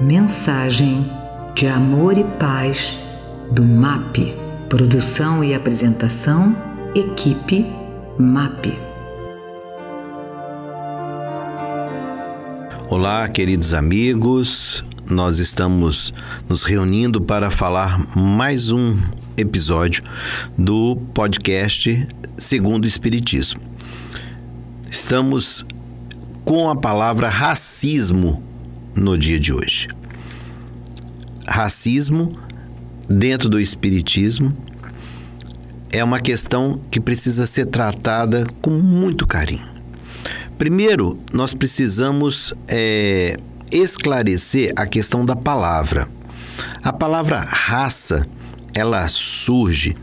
Mensagem de amor e paz do MAP. Produção e apresentação, equipe MAP. Olá, queridos amigos. Nós estamos nos reunindo para falar mais um episódio do podcast Segundo o Espiritismo. Estamos com a palavra racismo no dia de hoje. Racismo dentro do Espiritismo é uma questão que precisa ser tratada com muito carinho. Primeiro, nós precisamos é, esclarecer a questão da palavra. A palavra raça ela surge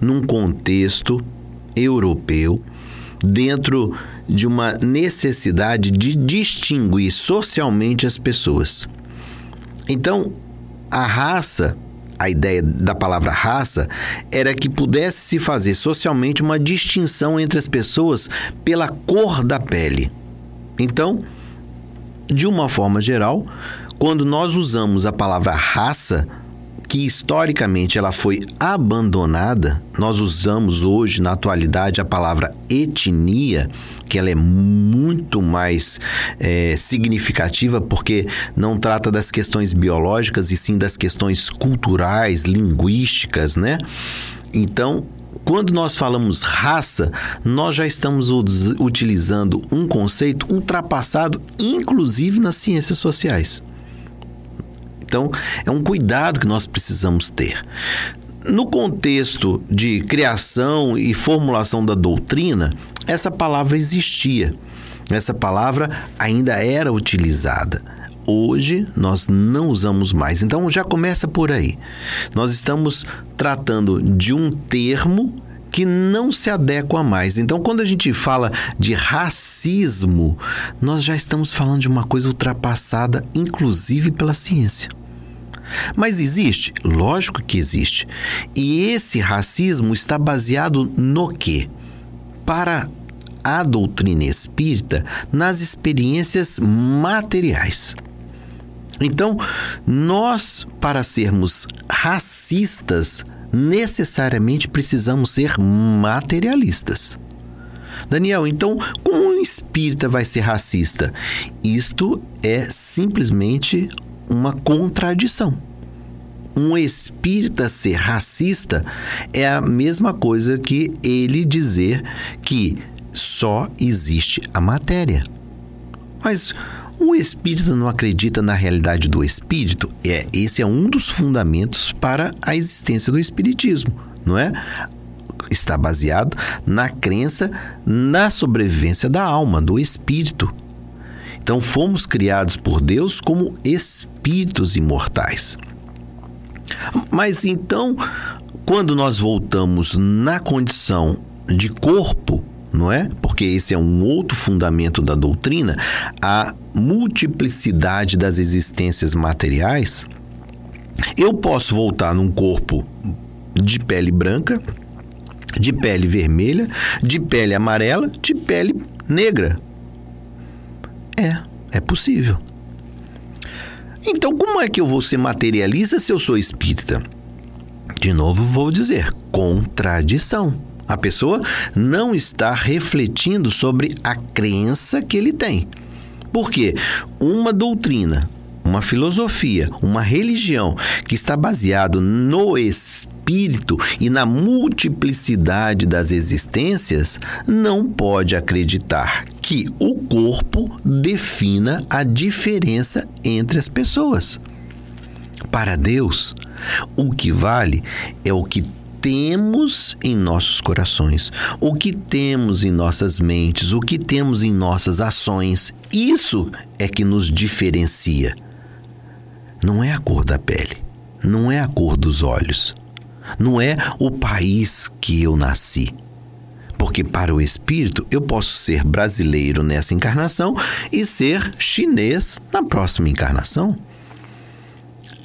num contexto europeu dentro de uma necessidade de distinguir socialmente as pessoas. Então, a raça, a ideia da palavra raça, era que pudesse se fazer socialmente uma distinção entre as pessoas pela cor da pele. Então, de uma forma geral, quando nós usamos a palavra raça, que historicamente ela foi abandonada, nós usamos hoje na atualidade a palavra etnia, que ela é muito mais é, significativa porque não trata das questões biológicas e sim das questões culturais, linguísticas, né? Então, quando nós falamos raça, nós já estamos utilizando um conceito ultrapassado, inclusive nas ciências sociais. Então, é um cuidado que nós precisamos ter. No contexto de criação e formulação da doutrina, essa palavra existia. Essa palavra ainda era utilizada. Hoje nós não usamos mais. Então já começa por aí. Nós estamos tratando de um termo que não se adequa mais. Então, quando a gente fala de racismo, nós já estamos falando de uma coisa ultrapassada, inclusive pela ciência. Mas existe? Lógico que existe. E esse racismo está baseado no quê? Para a doutrina espírita, nas experiências materiais. Então, nós, para sermos racistas, necessariamente precisamos ser materialistas. Daniel, então como um espírita vai ser racista? Isto é simplesmente uma contradição. Um espírita ser racista é a mesma coisa que ele dizer que só existe a matéria. Mas o espírita não acredita na realidade do espírito? É, esse é um dos fundamentos para a existência do espiritismo, não é? Está baseado na crença na sobrevivência da alma, do espírito, então fomos criados por Deus como espíritos imortais. Mas então, quando nós voltamos na condição de corpo, não é? Porque esse é um outro fundamento da doutrina, a multiplicidade das existências materiais. Eu posso voltar num corpo de pele branca, de pele vermelha, de pele amarela, de pele negra. É, é possível. Então, como é que eu vou ser materialista se eu sou espírita? De novo, vou dizer: contradição. A pessoa não está refletindo sobre a crença que ele tem. Porque uma doutrina, uma filosofia, uma religião que está baseado no espírito e na multiplicidade das existências não pode acreditar que o corpo defina a diferença entre as pessoas. Para Deus, o que vale é o que temos em nossos corações, o que temos em nossas mentes, o que temos em nossas ações. Isso é que nos diferencia. Não é a cor da pele, não é a cor dos olhos, não é o país que eu nasci. Porque para o espírito eu posso ser brasileiro nessa encarnação e ser chinês na próxima encarnação.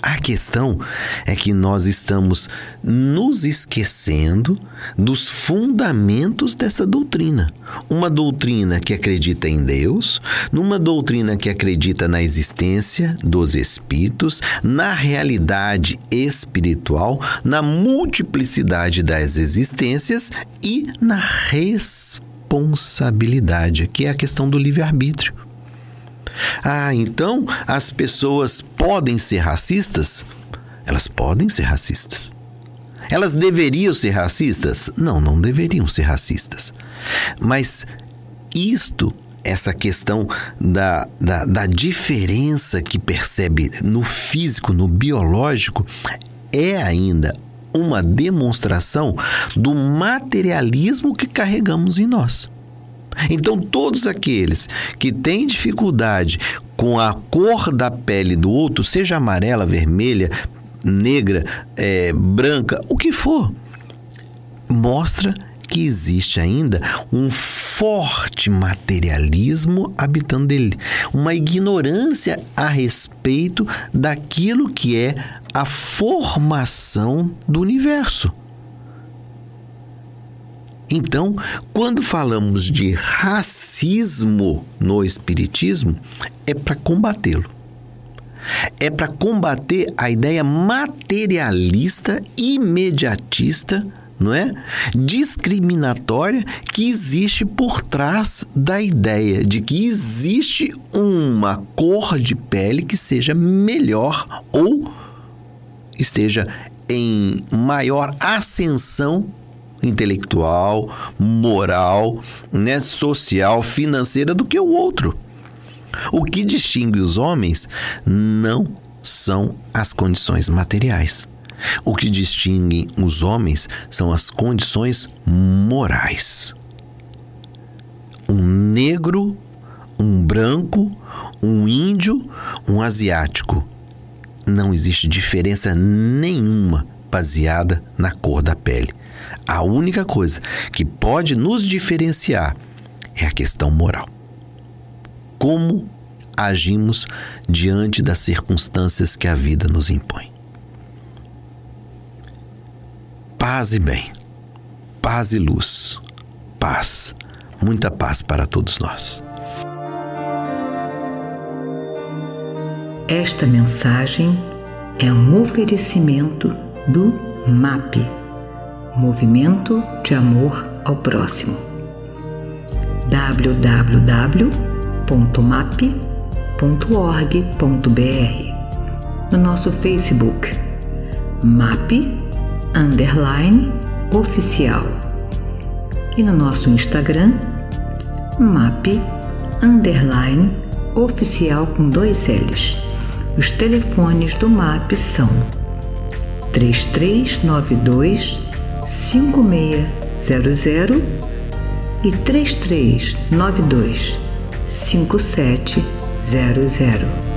A questão é que nós estamos nos esquecendo dos fundamentos dessa doutrina. Uma doutrina que acredita em Deus, numa doutrina que acredita na existência dos espíritos, na realidade espiritual, na multiplicidade das existências e na responsabilidade, que é a questão do livre-arbítrio. Ah, então as pessoas podem ser racistas? Elas podem ser racistas. Elas deveriam ser racistas? Não, não deveriam ser racistas. Mas isto, essa questão da, da, da diferença que percebe no físico, no biológico, é ainda uma demonstração do materialismo que carregamos em nós. Então, todos aqueles que têm dificuldade com a cor da pele do outro, seja amarela, vermelha, negra, é, branca, o que for, mostra que existe ainda um forte materialismo habitando dele, uma ignorância a respeito daquilo que é a formação do universo. Então, quando falamos de racismo no Espiritismo, é para combatê-lo. É para combater a ideia materialista, imediatista, não é? Discriminatória que existe por trás da ideia de que existe uma cor de pele que seja melhor ou esteja em maior ascensão intelectual, moral, né, social, financeira do que o outro. O que distingue os homens não são as condições materiais. O que distingue os homens são as condições morais. Um negro, um branco, um índio, um asiático. Não existe diferença nenhuma baseada na cor da pele. A única coisa que pode nos diferenciar é a questão moral. Como agimos diante das circunstâncias que a vida nos impõe. Paz e bem, paz e luz, paz, muita paz para todos nós. Esta mensagem é um oferecimento do MAP Movimento de Amor ao Próximo. www.map.org.br No nosso Facebook, MAP Underline Oficial. E no nosso Instagram, MAP Underline Oficial com dois L's. Os telefones do MAP são 3392 5600 e 3392 5700.